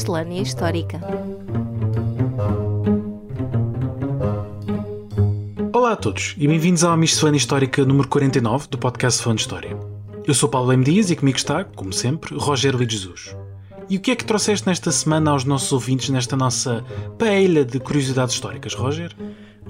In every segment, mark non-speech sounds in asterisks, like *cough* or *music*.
Miscelânea Histórica. Olá a todos e bem-vindos à Miscelânea Histórica número 49 do podcast Fã de História. Eu sou Paulo M. Dias e comigo está, como sempre, Rogério Lee Jesus. E o que é que trouxeste nesta semana aos nossos ouvintes nesta nossa paella de curiosidades históricas, Roger?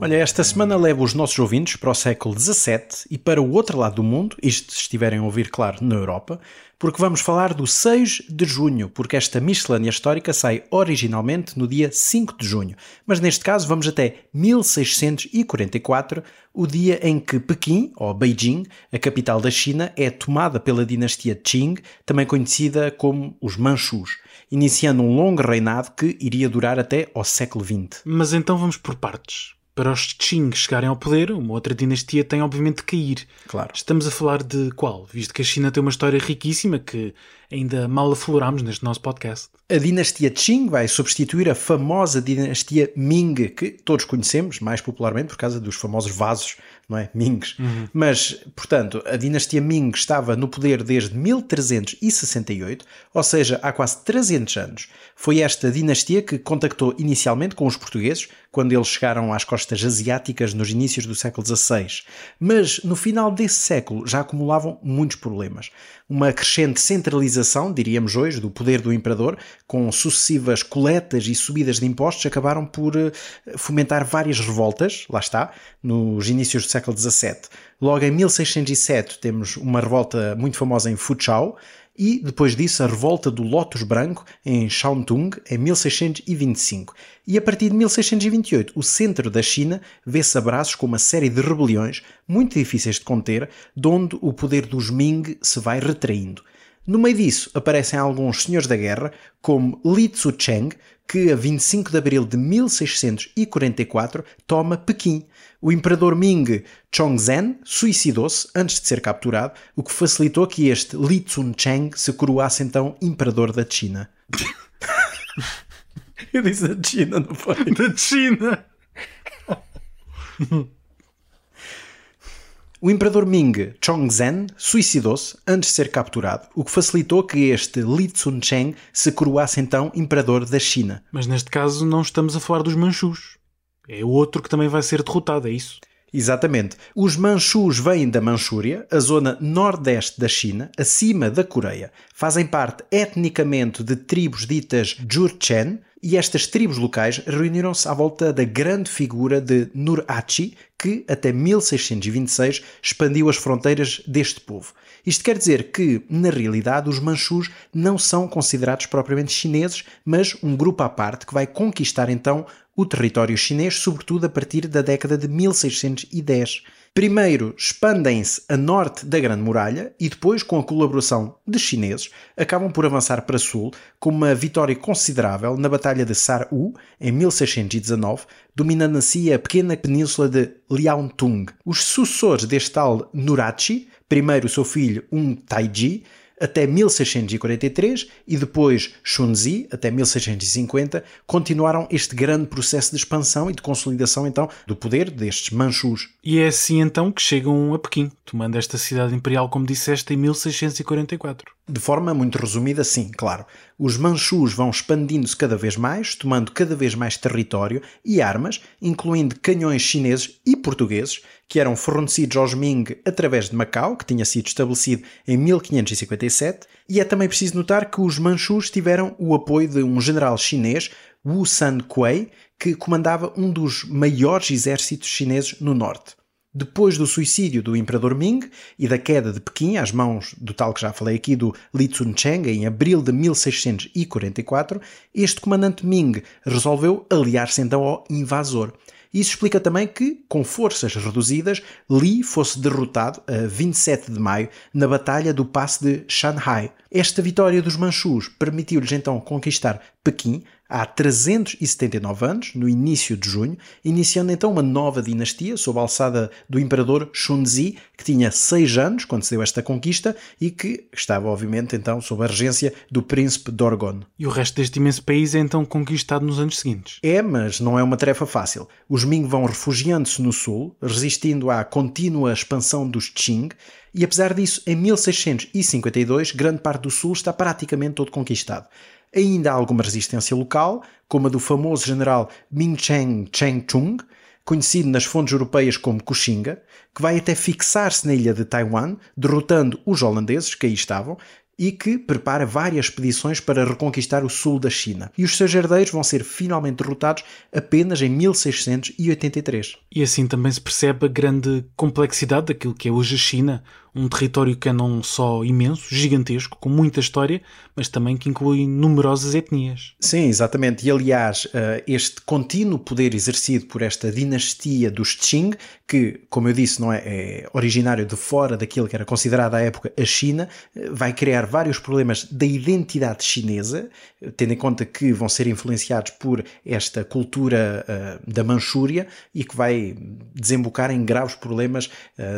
Olha, esta semana levo os nossos ouvintes para o século XVII e para o outro lado do mundo, isto se estiverem a ouvir, claro, na Europa, porque vamos falar do 6 de junho, porque esta miscelânea histórica sai originalmente no dia 5 de junho, mas neste caso vamos até 1644, o dia em que Pequim, ou Beijing, a capital da China, é tomada pela dinastia Qing, também conhecida como os Manchus, iniciando um longo reinado que iria durar até ao século XX. Mas então vamos por partes para os Qing chegarem ao poder, uma outra dinastia tem obviamente de cair. Claro. Estamos a falar de qual? Visto que a China tem uma história riquíssima que ainda mal afloramos neste nosso podcast. A dinastia Qing vai substituir a famosa dinastia Ming, que todos conhecemos, mais popularmente por causa dos famosos vasos, não é? Mings. Uhum. Mas, portanto, a dinastia Ming estava no poder desde 1368, ou seja, há quase 300 anos. Foi esta dinastia que contactou inicialmente com os portugueses, quando eles chegaram às costas asiáticas nos inícios do século XVI. Mas, no final desse século, já acumulavam muitos problemas. Uma crescente centralização diríamos hoje, do poder do imperador, com sucessivas coletas e subidas de impostos, acabaram por eh, fomentar várias revoltas, lá está, nos inícios do século XVII. Logo em 1607 temos uma revolta muito famosa em Fuzhou, e depois disso a revolta do Lotus Branco em Shantung em 1625. E a partir de 1628 o centro da China vê-se abraços com uma série de rebeliões muito difíceis de conter, de onde o poder dos Ming se vai retraindo. No meio disso aparecem alguns senhores da guerra, como Li Tzu-cheng, que a 25 de abril de 1644 toma Pequim. O imperador Ming Chongzhen suicidou-se antes de ser capturado, o que facilitou que este Li Tzu-cheng se coroasse então imperador da China. *laughs* Eu disse da China, não foi? Da China! *laughs* O imperador Ming Chongzhen suicidou-se antes de ser capturado, o que facilitou que este Li Tsun-cheng se coroasse então imperador da China. Mas neste caso não estamos a falar dos Manchus. É outro que também vai ser derrotado, é isso? Exatamente. Os Manchus vêm da Manchúria, a zona nordeste da China, acima da Coreia. Fazem parte etnicamente de tribos ditas Jurchen, e estas tribos locais reuniram-se à volta da grande figura de Nurachi, que até 1626 expandiu as fronteiras deste povo. Isto quer dizer que, na realidade, os Manchus não são considerados propriamente chineses, mas um grupo à parte que vai conquistar então o território chinês, sobretudo a partir da década de 1610. Primeiro expandem-se a norte da Grande Muralha e depois, com a colaboração de chineses, acabam por avançar para sul com uma vitória considerável na Batalha de Sar-U, em 1619, dominando assim a pequena península de Liaotung. Os sucessores deste tal Nurachi, primeiro o seu filho Um Taiji, até 1643 e depois Shunzi até 1650 continuaram este grande processo de expansão e de consolidação então do poder destes Manchus. E é assim então que chegam a Pequim, tomando esta cidade imperial como disseste em 1644. De forma muito resumida, sim, claro. Os Manchus vão expandindo-se cada vez mais, tomando cada vez mais território e armas, incluindo canhões chineses e portugueses, que eram fornecidos aos Ming através de Macau, que tinha sido estabelecido em 1557, e é também preciso notar que os Manchus tiveram o apoio de um general chinês, Wu San Kuei, que comandava um dos maiores exércitos chineses no norte. Depois do suicídio do imperador Ming e da queda de Pequim às mãos do tal que já falei aqui, do Li Tsun-cheng, em abril de 1644, este comandante Ming resolveu aliar-se então ao invasor. Isso explica também que, com forças reduzidas, Li fosse derrotado a 27 de maio na Batalha do Passe de Shanghai. Esta vitória dos Manchus permitiu-lhes então conquistar Pequim, há 379 anos, no início de junho, iniciando então uma nova dinastia sob a alçada do imperador Shunzi, que tinha 6 anos quando se deu esta conquista e que estava, obviamente, então sob a regência do príncipe Dorgon. E o resto deste imenso país é então conquistado nos anos seguintes. É, mas não é uma tarefa fácil. Os Ming vão refugiando-se no sul, resistindo à contínua expansão dos Qing, E apesar disso, em 1652, grande parte do sul está praticamente todo conquistado. Ainda há alguma resistência local, como a do famoso general Ming Cheng Cheng Chung, conhecido nas fontes europeias como Kuxinga, que vai até fixar-se na ilha de Taiwan, derrotando os holandeses que aí estavam, e que prepara várias expedições para reconquistar o sul da China. E os seus herdeiros vão ser finalmente derrotados apenas em 1683. E assim também se percebe a grande complexidade daquilo que é hoje a China, um território que é não só imenso, gigantesco, com muita história, mas também que inclui numerosas etnias. Sim, exatamente. E aliás, eh, este contínuo poder exercido por esta dinastia dos Qing, que, como eu disse, não é, é originário de fora daquilo que era considerado à época a China, eh, vai criar vários problemas da identidade chinesa, tendo em conta que vão ser influenciados por esta cultura uh, da Manchúria e que vai desembocar em graves problemas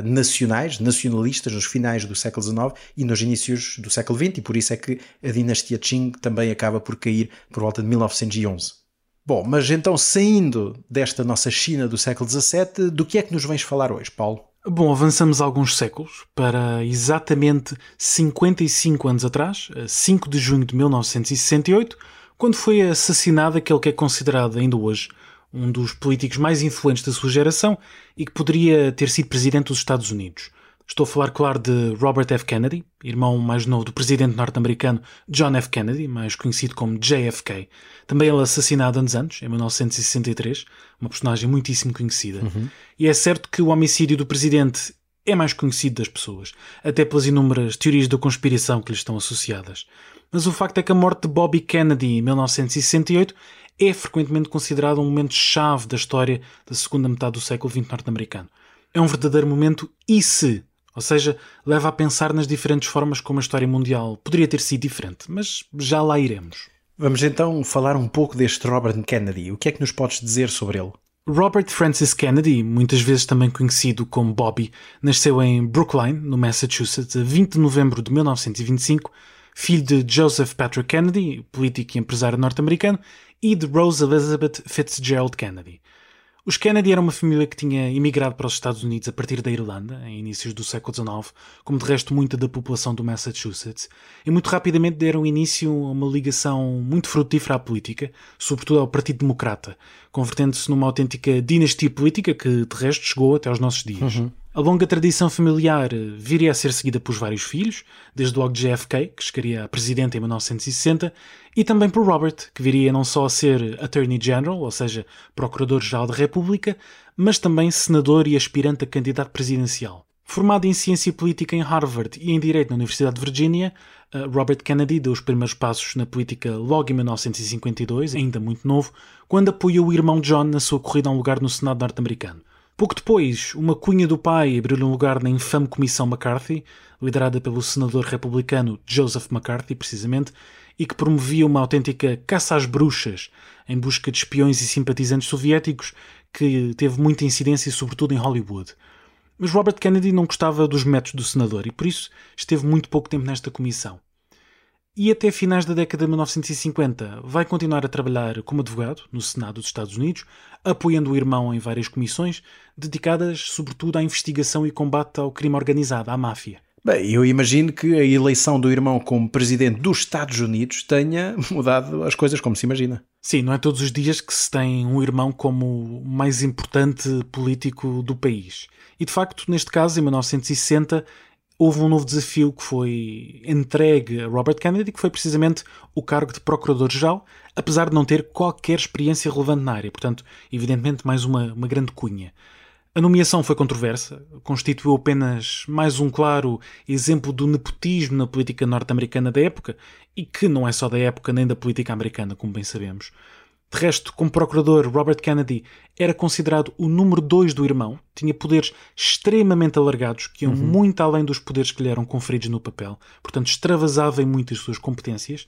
nacionais, nacionalistas, nos finais do século XIX e nos inícios do século XX, e por isso é que a dinastia Qing também acaba por cair por volta de 1911. Bom, mas então saindo desta nossa China do século XVII, do que é que nos vens falar hoje, Paulo? Bom, avançamos alguns séculos para exatamente 55 anos atrás, 5 de junho de 1968, quando foi assassinado aquele que é considerado ainda hoje um dos políticos mais influentes da sua geração e que poderia ter sido presidente dos Estados Unidos. Estou a falar, claro, de Robert F. Kennedy, irmão mais novo do presidente norte-americano John F. Kennedy, mais conhecido como JFK. Também ele assassinado anos antes, em 1963, uma personagem muitíssimo conhecida. Uhum. E é certo que o homicídio do presidente é mais conhecido das pessoas, até pelas inúmeras teorias da conspiração que lhe estão associadas. Mas o facto é que a morte de Bobby Kennedy em 1968 é frequentemente considerado um momento chave da história da segunda metade do século XX norte-americano. É um verdadeiro momento e se ou seja, leva a pensar nas diferentes formas como a história mundial poderia ter sido diferente, mas já lá iremos. Vamos então falar um pouco deste Robert Kennedy. O que é que nos podes dizer sobre ele? Robert Francis Kennedy, muitas vezes também conhecido como Bobby, nasceu em Brookline, no Massachusetts, a 20 de novembro de 1925, filho de Joseph Patrick Kennedy, político e empresário norte-americano, e de Rose Elizabeth Fitzgerald Kennedy. Os Kennedy eram uma família que tinha emigrado para os Estados Unidos a partir da Irlanda, em inícios do século XIX, como de resto muita da população do Massachusetts, e muito rapidamente deram início a uma ligação muito frutífera à política, sobretudo ao Partido Democrata, convertendo-se numa autêntica dinastia política que de resto chegou até aos nossos dias. Uhum. A longa tradição familiar eh, viria a ser seguida por vários filhos, desde logo JFK, que chegaria a presidente em 1960, e também por Robert, que viria não só a ser Attorney General, ou seja, Procurador-Geral da República, mas também senador e aspirante a candidato presidencial. Formado em ciência política em Harvard e em direito na Universidade de Virgínia, eh, Robert Kennedy deu os primeiros passos na política logo em 1952, ainda muito novo, quando apoiou o irmão John na sua corrida a um lugar no Senado norte-americano. Pouco depois, uma cunha do pai abriu-lhe um lugar na infame Comissão McCarthy, liderada pelo senador republicano Joseph McCarthy, precisamente, e que promovia uma autêntica caça às bruxas em busca de espiões e simpatizantes soviéticos que teve muita incidência, sobretudo em Hollywood. Mas Robert Kennedy não gostava dos métodos do senador e por isso esteve muito pouco tempo nesta comissão e até finais da década de 1950 vai continuar a trabalhar como advogado no Senado dos Estados Unidos, apoiando o irmão em várias comissões dedicadas sobretudo à investigação e combate ao crime organizado, à máfia. Bem, eu imagino que a eleição do irmão como presidente dos Estados Unidos tenha mudado as coisas como se imagina. Sim, não é todos os dias que se tem um irmão como o mais importante político do país. E de facto, neste caso, em 1960, houve um novo desafio que foi entregue a Robert Kennedy, que foi precisamente o cargo de Procurador-Geral, apesar de não ter qualquer experiência relevante na área, portanto, evidentemente, mais uma, uma grande cunha. A nomeação foi controversa, constituiu apenas mais um claro exemplo do nepotismo na política norte-americana da época, e que não é só da época nem da política americana, como bem sabemos. De resto, como procurador, Robert Kennedy era considerado o número dois do irmão, tinha poderes extremamente alargados que iam uhum. muito além dos poderes que lhe eram conferidos no papel, portanto extravasava em muitas suas competências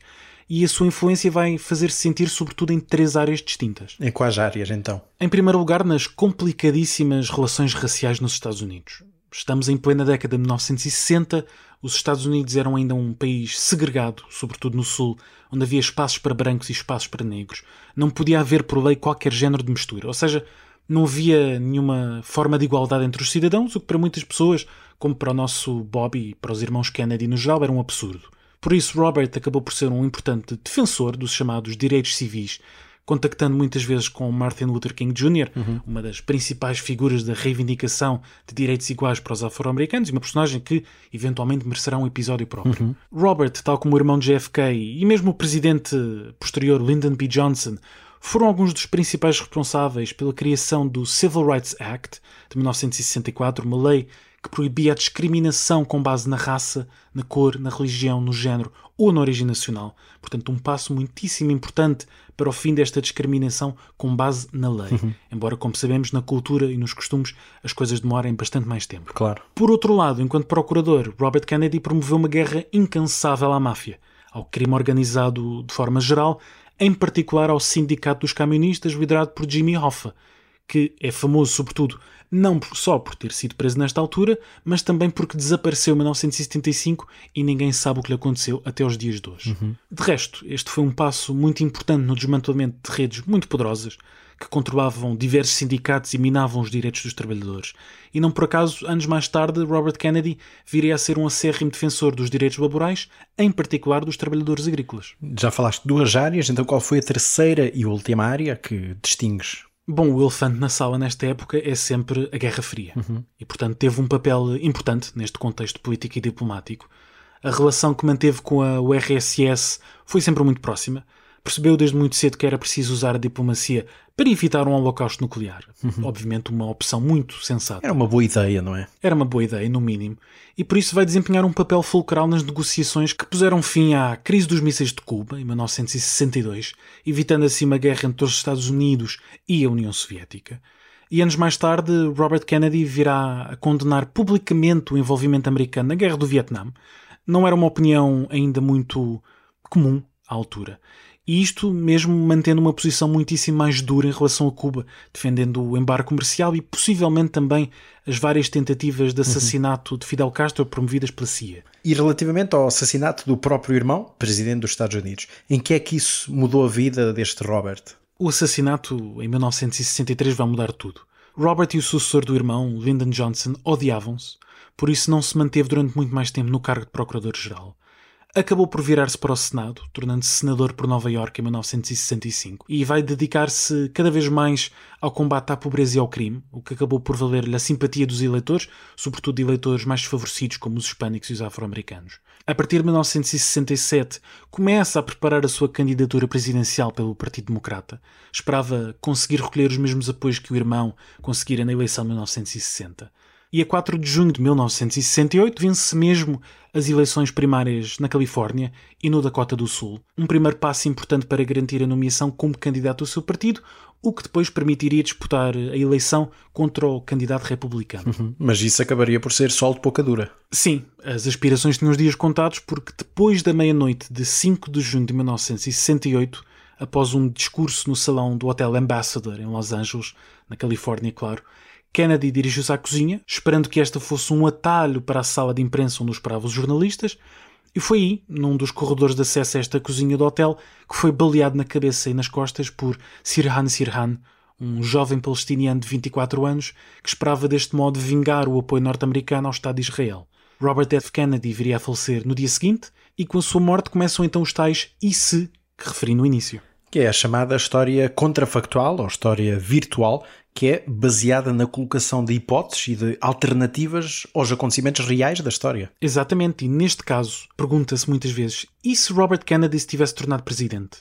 e a sua influência vai fazer-se sentir sobretudo em três áreas distintas. Em quais áreas então? Em primeiro lugar, nas complicadíssimas relações raciais nos Estados Unidos. Estamos em plena década de 1960, os Estados Unidos eram ainda um país segregado, sobretudo no Sul, onde havia espaços para brancos e espaços para negros. Não podia haver por lei qualquer género de mistura, ou seja, Não havia nenhuma forma de igualdade entre os cidadãos, o que para muitas pessoas, como para o nosso Bobby e para os irmãos Kennedy no geral, era um absurdo. Por isso, Robert acabou por ser um importante defensor dos chamados direitos civis, contactando muitas vezes com Martin Luther King Jr., uhum. uma das principais figuras da reivindicação de direitos iguais para os afro-americanos e uma personagem que eventualmente merecerá um episódio próprio. Uhum. Robert, tal como o irmão de JFK e mesmo o presidente posterior Lyndon B. Johnson, foram alguns dos principais responsáveis pela criação do Civil Rights Act de 1964, uma lei que proibia a discriminação com base na raça, na cor, na religião, no género ou na origem nacional. Portanto, um passo muitíssimo importante para o fim desta discriminação com base na lei. Uhum. Embora, como sabemos, na cultura e nos costumes as coisas demorem bastante mais tempo. Claro. Por outro lado, enquanto procurador, Robert Kennedy promoveu uma guerra incansável à máfia, ao crime organizado de forma geral, em particular ao Sindicato dos Camionistas, liderado por Jimmy Hoffa, que é famoso sobretudo não só por ter sido preso nesta altura, mas também porque desapareceu em 1975 e ninguém sabe o que lhe aconteceu até os dias de hoje. Uhum. De resto, este foi um passo muito importante no desmantelamento de redes muito poderosas que controlavam diversos sindicatos e minavam os direitos dos trabalhadores. E não por acaso, anos mais tarde, Robert Kennedy viria a ser um acérrimo defensor dos direitos laborais, em particular dos trabalhadores agrícolas. Já falaste de duas áreas, então qual foi a terceira e última área que distingues? Bom, o elefante na sala nesta época é sempre a Guerra Fria uhum. e, portanto, teve um papel importante neste contexto político e diplomático. A relação que manteve com a URSS foi sempre muito próxima. Percebeu desde muito cedo que era preciso usar a diplomacia para evitar um holocausto nuclear. Uhum. Obviamente, uma opção muito sensata. Era uma boa ideia, não é? Era uma boa ideia, no mínimo. E por isso vai desempenhar um papel fulcral nas negociações que puseram fim à crise dos mísseis de Cuba, em 1962, evitando assim uma guerra entre os Estados Unidos e a União Soviética. E anos mais tarde, Robert Kennedy virá a condenar publicamente o envolvimento americano na Guerra do Vietnã. Não era uma opinião ainda muito comum à altura. E isto mesmo mantendo uma posição muitíssimo mais dura em relação a Cuba, defendendo o embargo comercial e possivelmente também as várias tentativas de assassinato uhum. de Fidel Castro promovidas pela CIA. E relativamente ao assassinato do próprio irmão, presidente dos Estados Unidos, em que é que isso mudou a vida deste Robert? O assassinato em 1963 vai mudar tudo. Robert e o sucessor do irmão, Lyndon Johnson, odiavam-se, por isso não se manteve durante muito mais tempo no cargo de Procurador-Geral acabou por virar-se para o Senado, tornando-se senador por Nova Iorque em 1965, e vai dedicar-se cada vez mais ao combate à pobreza e ao crime, o que acabou por valer-lhe a simpatia dos eleitores, sobretudo de eleitores mais desfavorecidos como os hispânicos e os afro-americanos. A partir de 1967, começa a preparar a sua candidatura presidencial pelo Partido Democrata. Esperava conseguir recolher os mesmos apoios que o irmão conseguira na eleição de 1960 e a 4 de junho de 1968 vence mesmo as eleições primárias na Califórnia e no Dakota do Sul. Um primeiro passo importante para garantir a nomeação como candidato ao seu partido, o que depois permitiria disputar a eleição contra o candidato republicano. Uhum. Mas isso acabaria por ser sol de pouca dura. Sim, as aspirações tinham os dias contados porque depois da meia-noite de 5 de junho de 1968, após um discurso no salão do Hotel Ambassador em Los Angeles, na Califórnia, claro, Kennedy dirigiu-se à cozinha, esperando que esta fosse um atalho para a sala de imprensa onde esperavam os jornalistas, e foi aí, num dos corredores de acesso a esta cozinha do hotel, que foi baleado na cabeça e nas costas por Sirhan Sirhan, um jovem palestiniano de 24 anos que esperava deste modo vingar o apoio norte-americano ao Estado de Israel. Robert F. Kennedy viria a falecer no dia seguinte, e com a sua morte começam então os tais e se que referi no início. Que é a chamada história contrafactual ou história virtual, que é baseada na colocação de hipóteses e de alternativas aos acontecimentos reais da história. Exatamente, e neste caso, pergunta-se muitas vezes: e se Robert Kennedy se tivesse tornado presidente?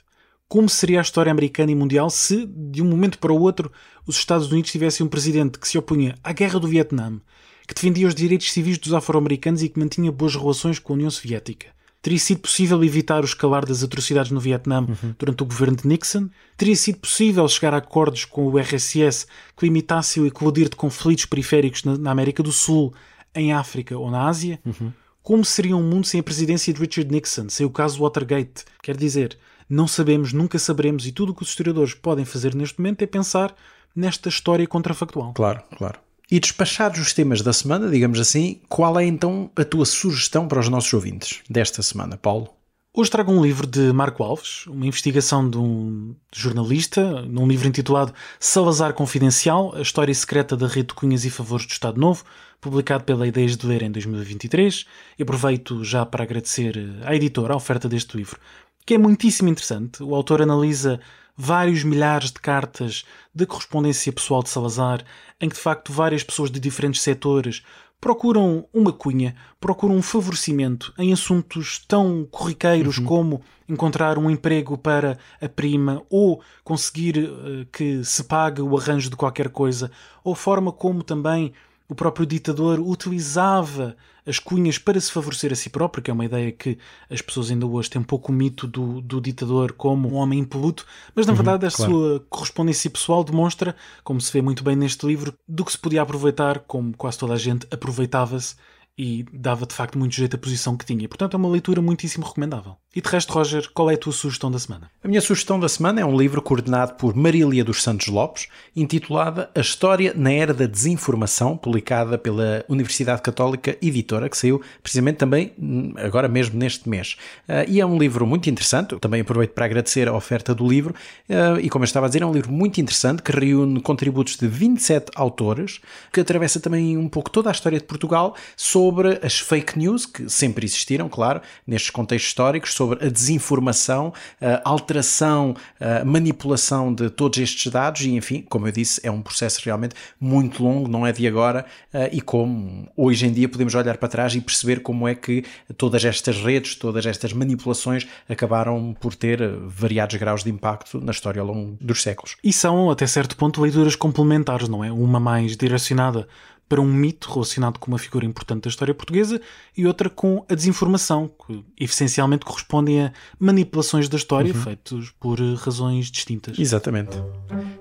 Como seria a história americana e mundial se, de um momento para o outro, os Estados Unidos tivessem um presidente que se opunha à guerra do Vietnã, que defendia os direitos civis dos afro-americanos e que mantinha boas relações com a União Soviética? Teria sido possível evitar o escalar das atrocidades no Vietnã uhum. durante o governo de Nixon? Teria sido possível chegar a acordos com o RSS que limitassem o eclodir de conflitos periféricos na, América do Sul, em África ou na Ásia? Uhum. Como seria um mundo sem a presidência de Richard Nixon, sem o caso Watergate? Quer dizer, não sabemos, nunca saberemos, e tudo o que os historiadores podem fazer neste momento é pensar nesta história contrafactual. Claro, claro. E despachados os temas da semana, digamos assim, qual é então a tua sugestão para os nossos ouvintes desta semana, Paulo? Hoje trago um livro de Marco Alves, uma investigação de um jornalista, num livro intitulado Salazar Confidencial, a história secreta da rede de cunhas e favores do Estado Novo, publicado pela Ideias de Ler em 2023. E aproveito já para agradecer à editora a oferta deste livro, que é muitíssimo interessante. O autor analisa vários milhares de cartas de correspondência pessoal de Salazar, em que de facto várias pessoas de diferentes setores procuram uma cunha, procuram um favorecimento em assuntos tão corriqueiros uhum. como encontrar um emprego para a prima ou conseguir uh, que se pague o arranjo de qualquer coisa, ou forma como também o próprio ditador utilizava as cunhas para se favorecer a si próprio, que é uma ideia que as pessoas ainda hoje têm um pouco o mito do, do ditador como um homem impoluto, mas na uhum, verdade a claro. sua correspondência pessoal demonstra, como se vê muito bem neste livro, do que se podia aproveitar, como quase toda a gente aproveitava-se e dava de facto muito jeito à posição que tinha. Portanto, é uma leitura muitíssimo recomendável. E de resto, Roger, qual é a tua sugestão da semana? A minha sugestão da semana é um livro coordenado por Marília dos Santos Lopes, intitulada A História na Era da Desinformação, publicada pela Universidade Católica Editora, que saiu precisamente também hum, agora mesmo neste mês. Uh, e é um livro muito interessante, também aproveito para agradecer a oferta do livro, uh, e como eu estava a dizer, é um livro muito interessante que reúne contributos de 27 autores, que atravessa também um pouco toda a história de Portugal sobre as fake news, que sempre existiram, claro, nestes contextos históricos, sobre a desinformação, a alteração, a manipulação de todos estes dados e, enfim, como eu disse, é um processo realmente muito longo, não é de agora, e como hoje em dia podemos olhar para trás e perceber como é que todas estas redes, todas estas manipulações acabaram por ter variados graus de impacto na história ao longo dos séculos. E são, até certo ponto, leituras complementares, não é? Uma mais direcionada para um mito relacionado com uma figura importante da história portuguesa e outra com a desinformação, que essencialmente correspondem a manipulações da história uhum. feitas por eh, razões distintas. Exatamente.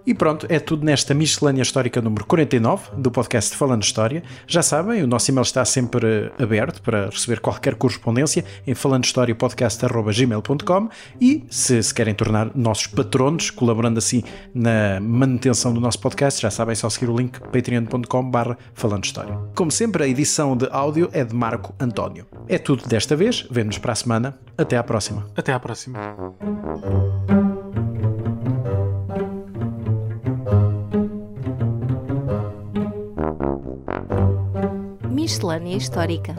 E pronto, é tudo nesta miscelânea histórica número 49 do podcast Falando História. Já sabem, o nosso e-mail está sempre aberto para receber qualquer correspondência em falandohistoriapodcast.gmail.com e se se querem tornar nossos patronos, colaborando assim na manutenção do nosso podcast, já sabem, é só seguir o link patreon.com barra Falando História. Como sempre, a edição de áudio é de Marco António. É tudo desta vez, vemo-nos para a semana. Até à próxima. Até à próxima. Miscelânea Histórica